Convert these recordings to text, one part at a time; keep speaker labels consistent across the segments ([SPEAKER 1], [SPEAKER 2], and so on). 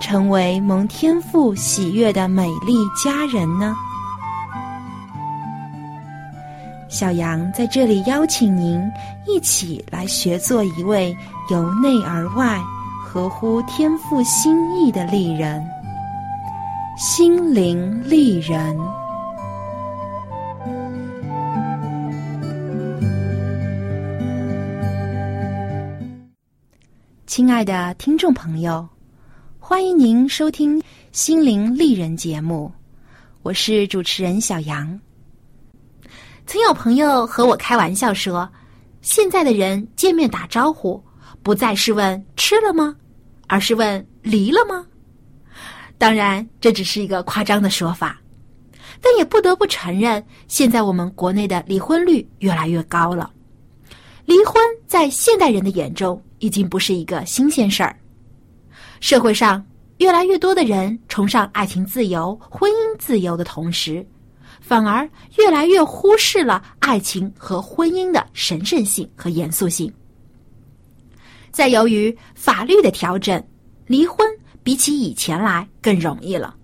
[SPEAKER 1] 成为蒙天父喜悦的美丽佳人呢？小杨在这里邀请您一起来学做一位由内而外、合乎天父心意的丽人——心灵丽人。亲爱的听众朋友，欢迎您收听《心灵丽人》节目，我是主持人小杨。曾有朋友和我开玩笑说，现在的人见面打招呼不再是问吃了吗，而是问离了吗？当然，这只是一个夸张的说法，但也不得不承认，现在我们国内的离婚率越来越高了。离婚在现代人的眼中。已经不是一个新鲜事儿。社会上越来越多的人崇尚爱情自由、婚姻自由的同时，反而越来越忽视了爱情和婚姻的神圣性和严肃性。再由于法律的调整，离婚比起以前来更容易了。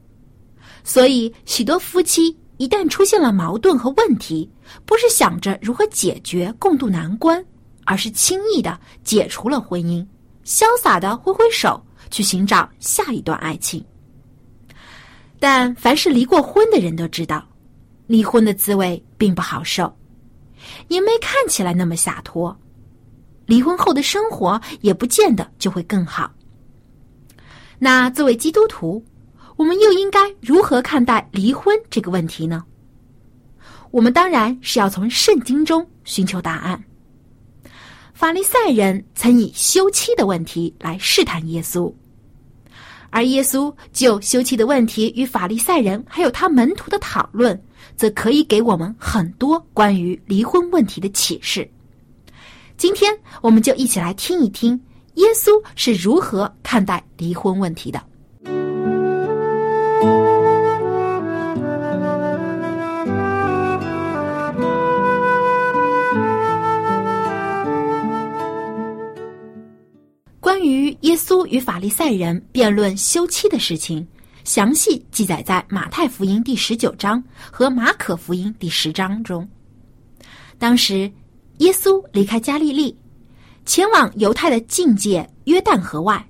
[SPEAKER 1] 所以，许多夫妻一旦出现了矛盾和问题，不是想着如何解决、共度难关。而是轻易的解除了婚姻，潇洒的挥挥手去寻找下一段爱情。但凡是离过婚的人都知道，离婚的滋味并不好受，也没看起来那么洒脱。离婚后的生活也不见得就会更好。那作为基督徒，我们又应该如何看待离婚这个问题呢？我们当然是要从圣经中寻求答案。法利赛人曾以休妻的问题来试探耶稣，而耶稣就休妻的问题与法利赛人还有他门徒的讨论，则可以给我们很多关于离婚问题的启示。今天，我们就一起来听一听耶稣是如何看待离婚问题的。于耶稣与法利赛人辩论休妻的事情，详细记载在马太福音第十九章和马可福音第十章中。当时，耶稣离开加利利，前往犹太的境界约旦河外，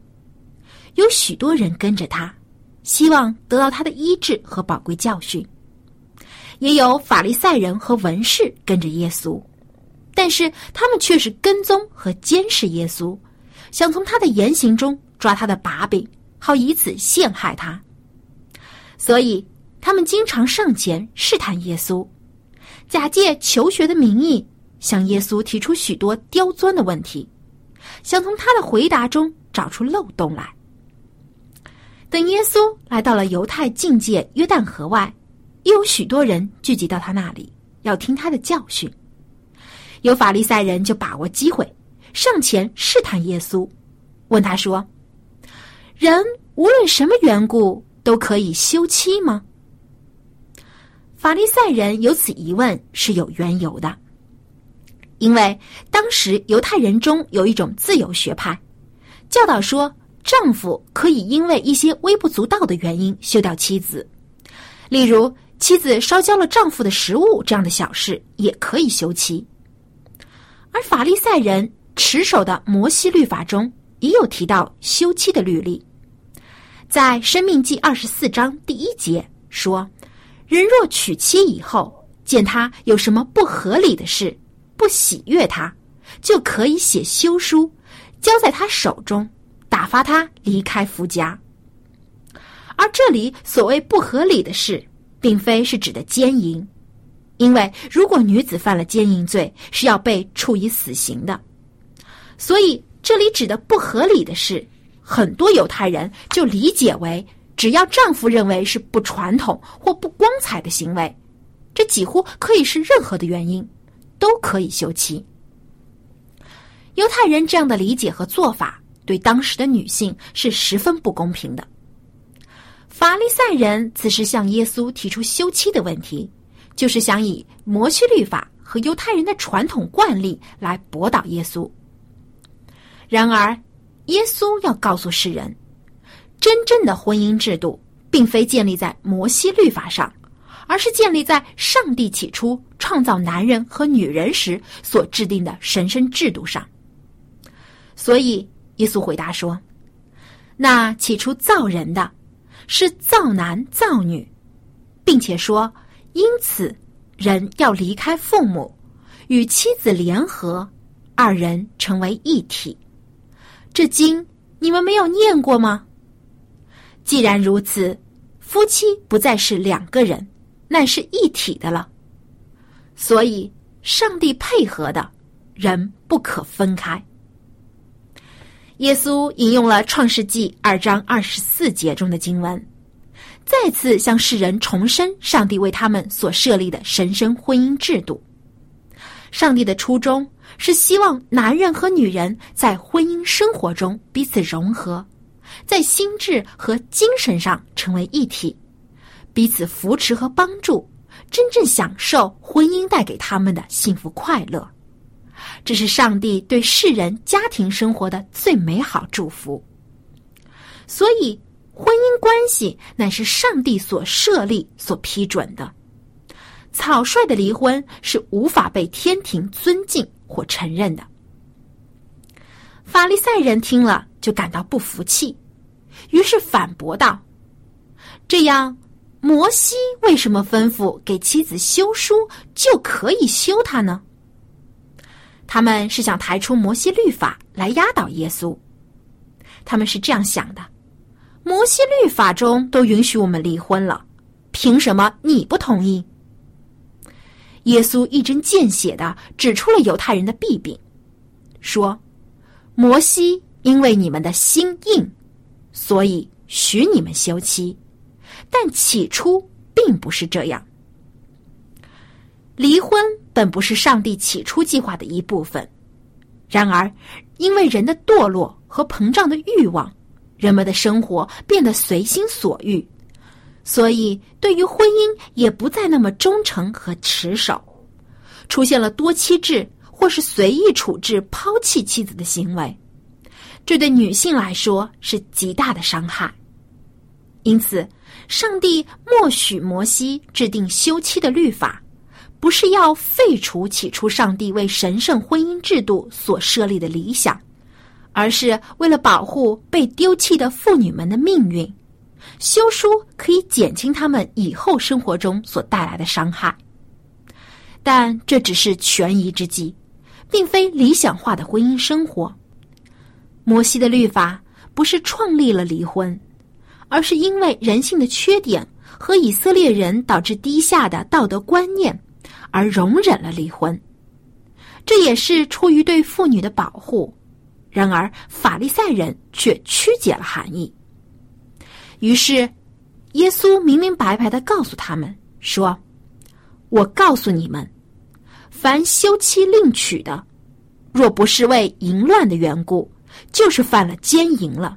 [SPEAKER 1] 有许多人跟着他，希望得到他的医治和宝贵教训。也有法利赛人和文士跟着耶稣，但是他们却是跟踪和监视耶稣。想从他的言行中抓他的把柄，好以此陷害他。所以他们经常上前试探耶稣，假借求学的名义向耶稣提出许多刁钻的问题，想从他的回答中找出漏洞来。等耶稣来到了犹太境界约旦河外，又有许多人聚集到他那里，要听他的教训。有法利赛人就把握机会。上前试探耶稣，问他说：“人无论什么缘故都可以休妻吗？”法利赛人有此疑问是有缘由的，因为当时犹太人中有一种自由学派，教导说丈夫可以因为一些微不足道的原因休掉妻子，例如妻子烧焦了丈夫的食物这样的小事也可以休妻，而法利赛人。持守的摩西律法中也有提到休妻的律例，在《生命记》二十四章第一节说：“人若娶妻以后，见他有什么不合理的事，不不喜悦他，就可以写休书，交在他手中，打发他离开夫家。而这里所谓不合理的事，并非是指的奸淫，因为如果女子犯了奸淫罪，是要被处以死刑的。所以这里指的不合理的事，很多犹太人就理解为，只要丈夫认为是不传统或不光彩的行为，这几乎可以是任何的原因，都可以休妻。犹太人这样的理解和做法，对当时的女性是十分不公平的。法利赛人此时向耶稣提出休妻的问题，就是想以摩西律法和犹太人的传统惯例来驳倒耶稣。然而，耶稣要告诉世人，真正的婚姻制度并非建立在摩西律法上，而是建立在上帝起初创造男人和女人时所制定的神圣制度上。所以，耶稣回答说：“那起初造人的。”是造男造女，并且说，因此人要离开父母，与妻子联合，二人成为一体。这经你们没有念过吗？既然如此，夫妻不再是两个人，那是一体的了。所以，上帝配合的人不可分开。耶稣引用了《创世纪》二章二十四节中的经文，再次向世人重申上帝为他们所设立的神圣婚姻制度。上帝的初衷是希望男人和女人在婚姻生活中彼此融合，在心智和精神上成为一体，彼此扶持和帮助，真正享受婚姻带给他们的幸福快乐。这是上帝对世人家庭生活的最美好祝福。所以，婚姻关系乃是上帝所设立、所批准的。草率的离婚是无法被天庭尊敬或承认的。法利赛人听了就感到不服气，于是反驳道：“这样，摩西为什么吩咐给妻子休书就可以休他呢？”他们是想抬出摩西律法来压倒耶稣，他们是这样想的：摩西律法中都允许我们离婚了，凭什么你不同意？耶稣一针见血的指出了犹太人的弊病，说：摩西因为你们的心硬，所以许你们休妻，但起初并不是这样。离婚本不是上帝起初计划的一部分，然而，因为人的堕落和膨胀的欲望，人们的生活变得随心所欲，所以对于婚姻也不再那么忠诚和持守，出现了多妻制或是随意处置、抛弃妻子的行为，这对女性来说是极大的伤害。因此，上帝默许摩西制定休妻的律法。不是要废除起初上帝为神圣婚姻制度所设立的理想，而是为了保护被丢弃的妇女们的命运，休书可以减轻他们以后生活中所带来的伤害。但这只是权宜之计，并非理想化的婚姻生活。摩西的律法不是创立了离婚，而是因为人性的缺点和以色列人导致低下的道德观念。而容忍了离婚，这也是出于对妇女的保护。然而，法利赛人却曲解了含义。于是，耶稣明明白白的告诉他们说：“我告诉你们，凡休妻另娶的，若不是为淫乱的缘故，就是犯了奸淫了。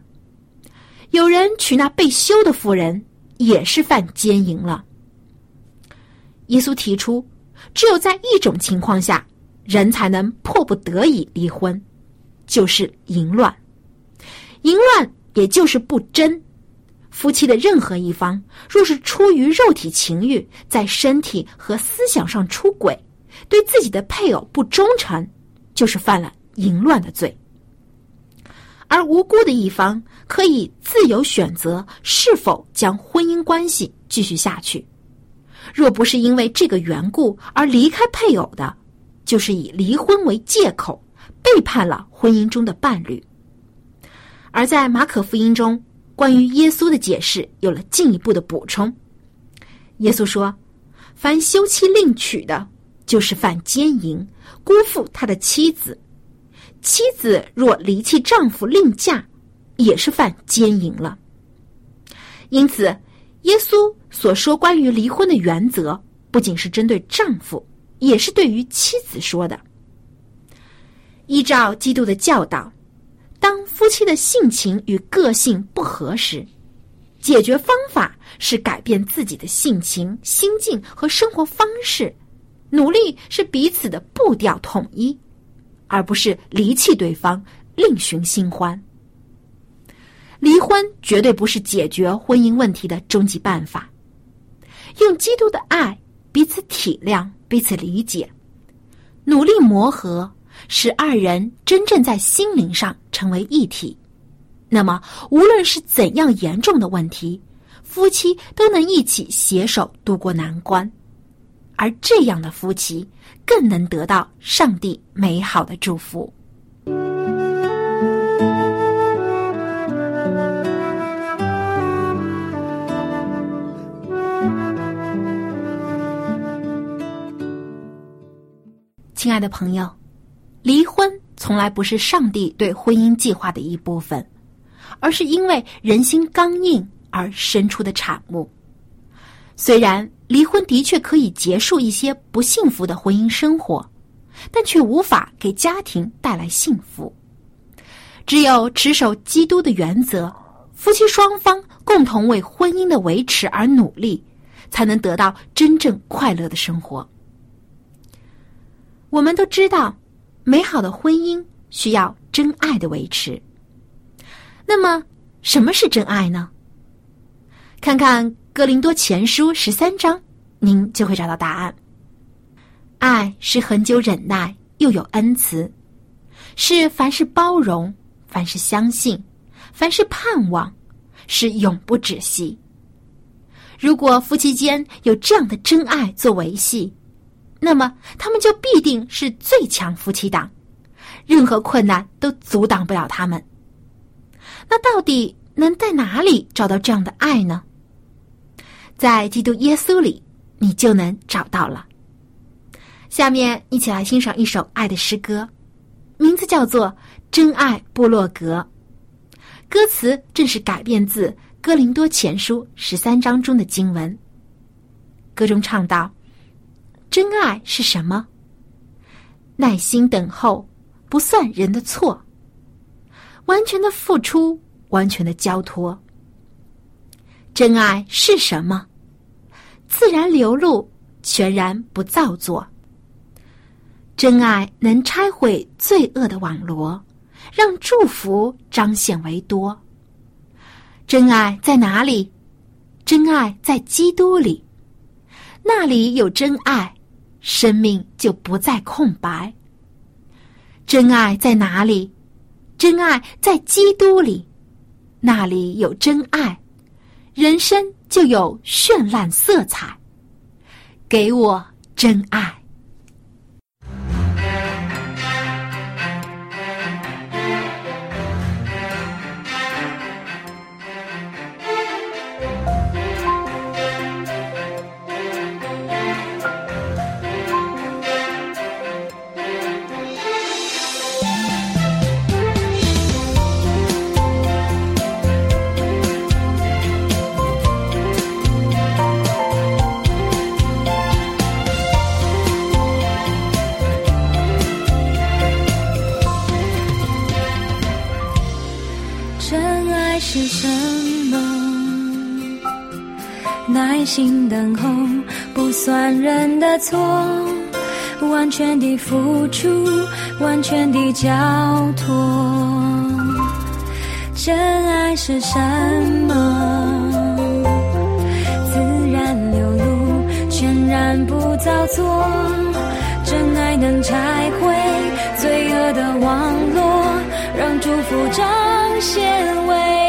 [SPEAKER 1] 有人娶那被休的妇人，也是犯奸淫了。”耶稣提出。只有在一种情况下，人才能迫不得已离婚，就是淫乱。淫乱也就是不贞。夫妻的任何一方，若是出于肉体情欲，在身体和思想上出轨，对自己的配偶不忠诚，就是犯了淫乱的罪。而无辜的一方可以自由选择是否将婚姻关系继续下去。若不是因为这个缘故而离开配偶的，就是以离婚为借口，背叛了婚姻中的伴侣。而在马可福音中，关于耶稣的解释有了进一步的补充。耶稣说：“凡休妻另娶的，就是犯奸淫，辜负他的妻子；妻子若离弃丈夫另嫁，也是犯奸淫了。”因此，耶稣所说关于离婚的原则，不仅是针对丈夫，也是对于妻子说的。依照基督的教导，当夫妻的性情与个性不合时，解决方法是改变自己的性情、心境和生活方式，努力是彼此的步调统一，而不是离弃对方，另寻新欢。离婚绝对不是解决婚姻问题的终极办法。用基督的爱彼此体谅、彼此理解，努力磨合，使二人真正在心灵上成为一体。那么，无论是怎样严重的问题，夫妻都能一起携手度过难关。而这样的夫妻，更能得到上帝美好的祝福。亲爱的朋友，离婚从来不是上帝对婚姻计划的一部分，而是因为人心刚硬而生出的产物。虽然离婚的确可以结束一些不幸福的婚姻生活，但却无法给家庭带来幸福。只有持守基督的原则，夫妻双方共同为婚姻的维持而努力，才能得到真正快乐的生活。我们都知道，美好的婚姻需要真爱的维持。那么，什么是真爱呢？看看《哥林多前书》十三章，您就会找到答案。爱是恒久忍耐，又有恩慈，是凡事包容，凡事相信，凡事盼望，是永不止息。如果夫妻间有这样的真爱做维系，那么，他们就必定是最强夫妻档，任何困难都阻挡不了他们。那到底能在哪里找到这样的爱呢？在基督耶稣里，你就能找到了。下面一起来欣赏一首爱的诗歌，名字叫做《真爱部落格》，歌词正是改编自《哥林多前书》十三章中的经文。歌中唱道。真爱是什么？耐心等候，不算人的错。完全的付出，完全的交托。真爱是什么？自然流露，全然不造作。真爱能拆毁罪恶的网罗，让祝福彰显为多。真爱在哪里？真爱在基督里，那里有真爱。生命就不再空白。真爱在哪里？真爱在基督里，那里有真爱，人生就有绚烂色彩。给我真爱。
[SPEAKER 2] 心等候不算人的错，完全的付出，完全的交托。真爱是什么？自然流露，全然不造作。真爱能拆毁罪恶的网络，让祝福彰显为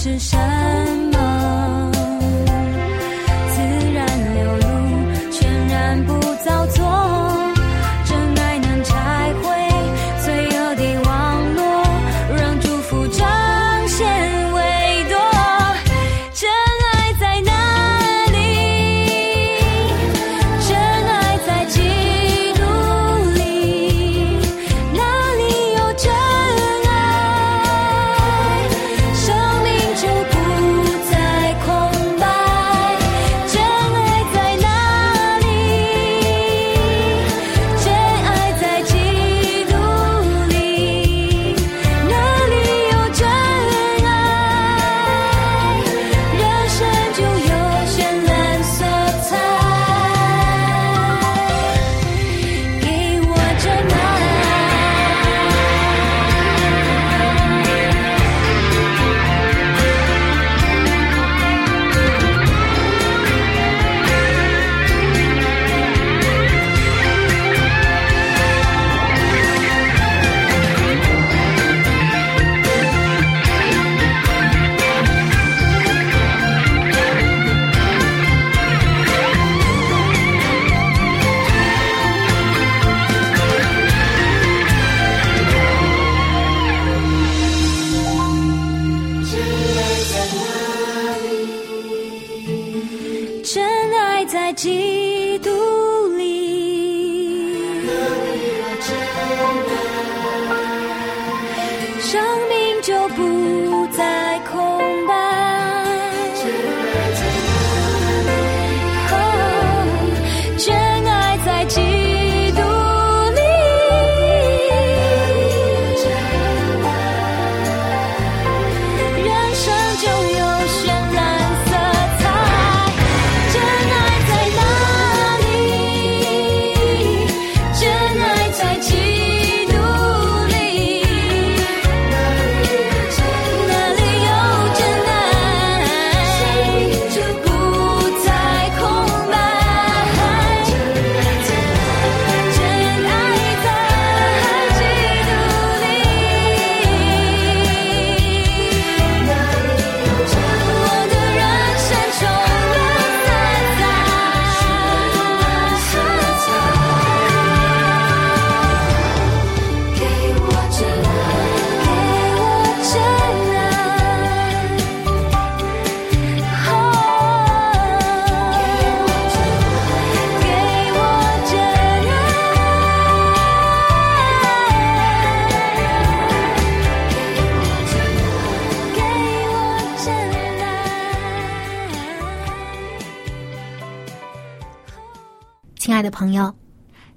[SPEAKER 2] 是什
[SPEAKER 1] 朋友，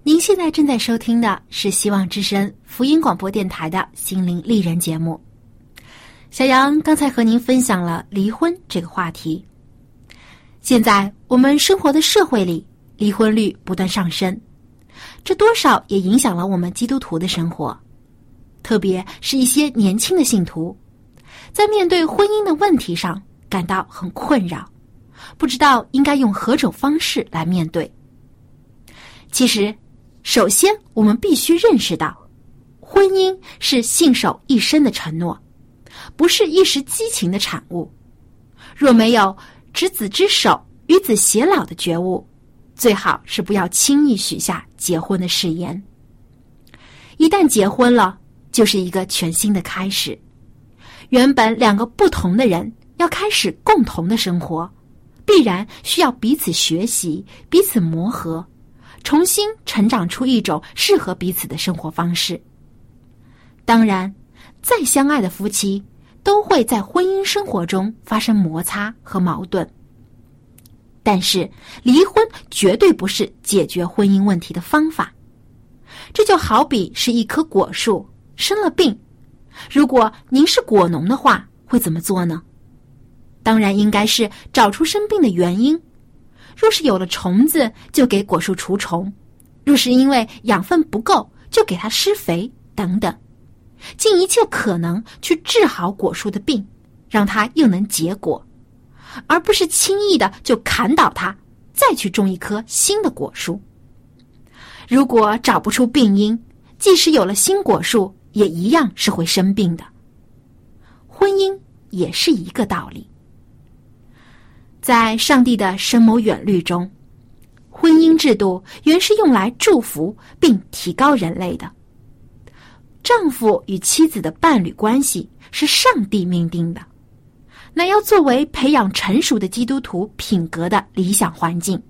[SPEAKER 1] 您现在正在收听的是希望之声福音广播电台的心灵丽人节目。小杨刚才和您分享了离婚这个话题。现在我们生活的社会里，离婚率不断上升，这多少也影响了我们基督徒的生活，特别是一些年轻的信徒，在面对婚姻的问题上感到很困扰，不知道应该用何种方式来面对。其实，首先我们必须认识到，婚姻是信守一生的承诺，不是一时激情的产物。若没有执子之手，与子偕老的觉悟，最好是不要轻易许下结婚的誓言。一旦结婚了，就是一个全新的开始。原本两个不同的人要开始共同的生活，必然需要彼此学习、彼此磨合。重新成长出一种适合彼此的生活方式。当然，再相爱的夫妻都会在婚姻生活中发生摩擦和矛盾，但是离婚绝对不是解决婚姻问题的方法。这就好比是一棵果树生了病，如果您是果农的话，会怎么做呢？当然应该是找出生病的原因。若是有了虫子，就给果树除虫；若是因为养分不够，就给它施肥等等，尽一切可能去治好果树的病，让它又能结果，而不是轻易的就砍倒它，再去种一棵新的果树。如果找不出病因，即使有了新果树，也一样是会生病的。婚姻也是一个道理。在上帝的深谋远虑中，婚姻制度原是用来祝福并提高人类的。丈夫与妻子的伴侣关系是上帝命定的，那要作为培养成熟的基督徒品格的理想环境。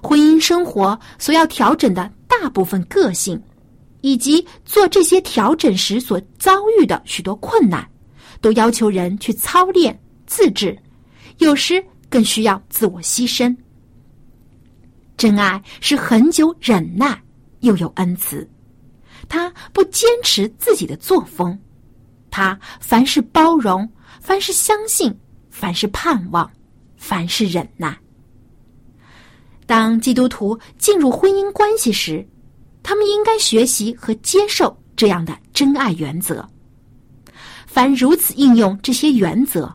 [SPEAKER 1] 婚姻生活所要调整的大部分个性，以及做这些调整时所遭遇的许多困难，都要求人去操练自制。有时更需要自我牺牲。真爱是很久忍耐，又有恩慈。他不坚持自己的作风，他凡是包容，凡是相信，凡是盼望，凡是忍耐。当基督徒进入婚姻关系时，他们应该学习和接受这样的真爱原则。凡如此应用这些原则。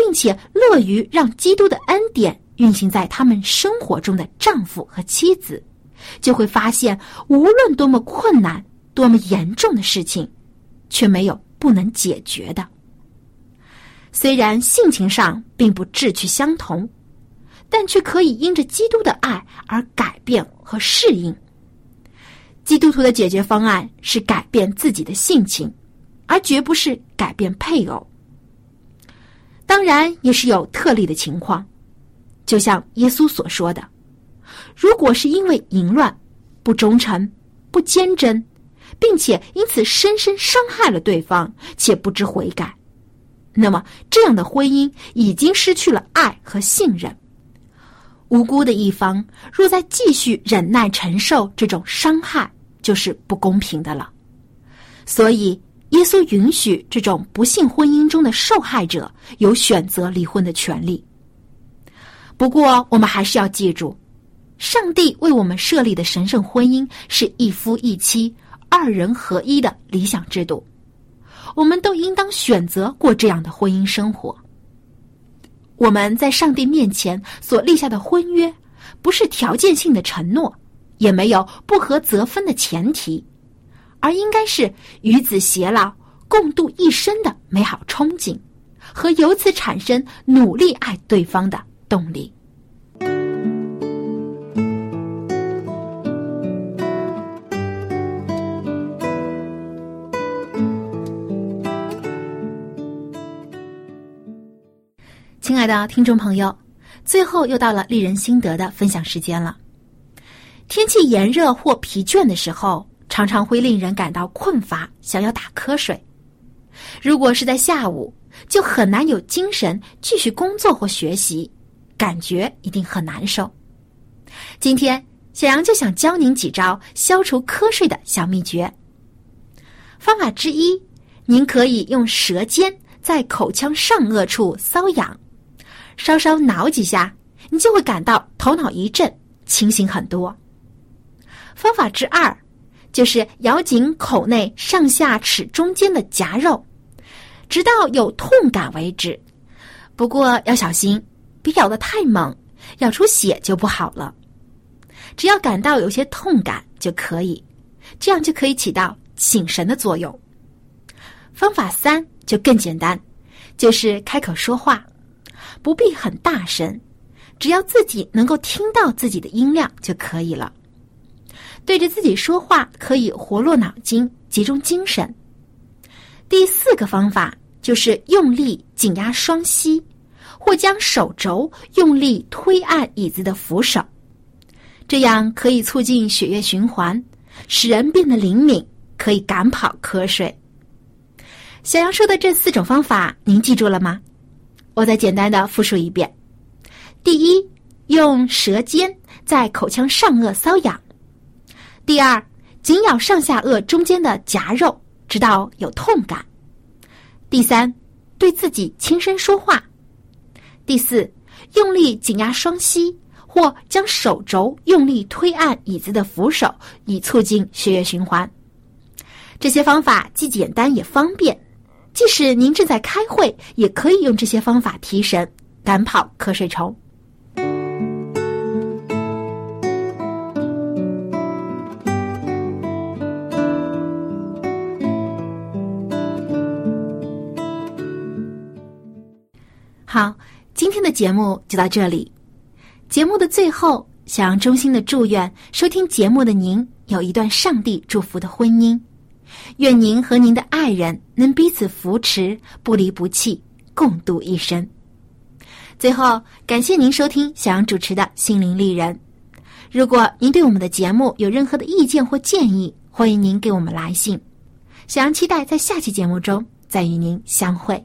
[SPEAKER 1] 并且乐于让基督的恩典运行在他们生活中的丈夫和妻子，就会发现，无论多么困难、多么严重的事情，却没有不能解决的。虽然性情上并不志趣相同，但却可以因着基督的爱而改变和适应。基督徒的解决方案是改变自己的性情，而绝不是改变配偶。当然也是有特例的情况，就像耶稣所说的：“如果是因为淫乱、不忠诚、不坚贞，并且因此深深伤害了对方，且不知悔改，那么这样的婚姻已经失去了爱和信任。无辜的一方若再继续忍耐承受这种伤害，就是不公平的了。所以。”耶稣允许这种不幸婚姻中的受害者有选择离婚的权利。不过，我们还是要记住，上帝为我们设立的神圣婚姻是一夫一妻、二人合一的理想制度。我们都应当选择过这样的婚姻生活。我们在上帝面前所立下的婚约，不是条件性的承诺，也没有不合则分的前提。而应该是与子偕老、共度一生的美好憧憬，和由此产生努力爱对方的动力。亲爱的听众朋友，最后又到了丽人心得的分享时间了。天气炎热或疲倦的时候。常常会令人感到困乏，想要打瞌睡。如果是在下午，就很难有精神继续工作或学习，感觉一定很难受。今天，小杨就想教您几招消除瞌睡的小秘诀。方法之一，您可以用舌尖在口腔上颚处搔痒，稍稍挠几下，你就会感到头脑一震，清醒很多。方法之二。就是咬紧口内上下齿中间的夹肉，直到有痛感为止。不过要小心，别咬得太猛，咬出血就不好了。只要感到有些痛感就可以，这样就可以起到醒神的作用。方法三就更简单，就是开口说话，不必很大声，只要自己能够听到自己的音量就可以了。对着自己说话可以活络脑筋、集中精神。第四个方法就是用力紧压双膝，或将手肘用力推按椅子的扶手，这样可以促进血液循环，使人变得灵敏，可以赶跑瞌睡。小杨说的这四种方法，您记住了吗？我再简单的复述一遍：第一，用舌尖在口腔上颚搔痒。第二，紧咬上下颚中间的夹肉，直到有痛感。第三，对自己轻声说话。第四，用力紧压双膝，或将手肘用力推按椅子的扶手，以促进血液循环。这些方法既简单也方便，即使您正在开会，也可以用这些方法提神，赶跑瞌睡虫。好，今天的节目就到这里。节目的最后，小杨衷心的祝愿收听节目的您有一段上帝祝福的婚姻，愿您和您的爱人能彼此扶持，不离不弃，共度一生。最后，感谢您收听小杨主持的《心灵丽人》。如果您对我们的节目有任何的意见或建议，欢迎您给我们来信。小杨期待在下期节目中再与您相会。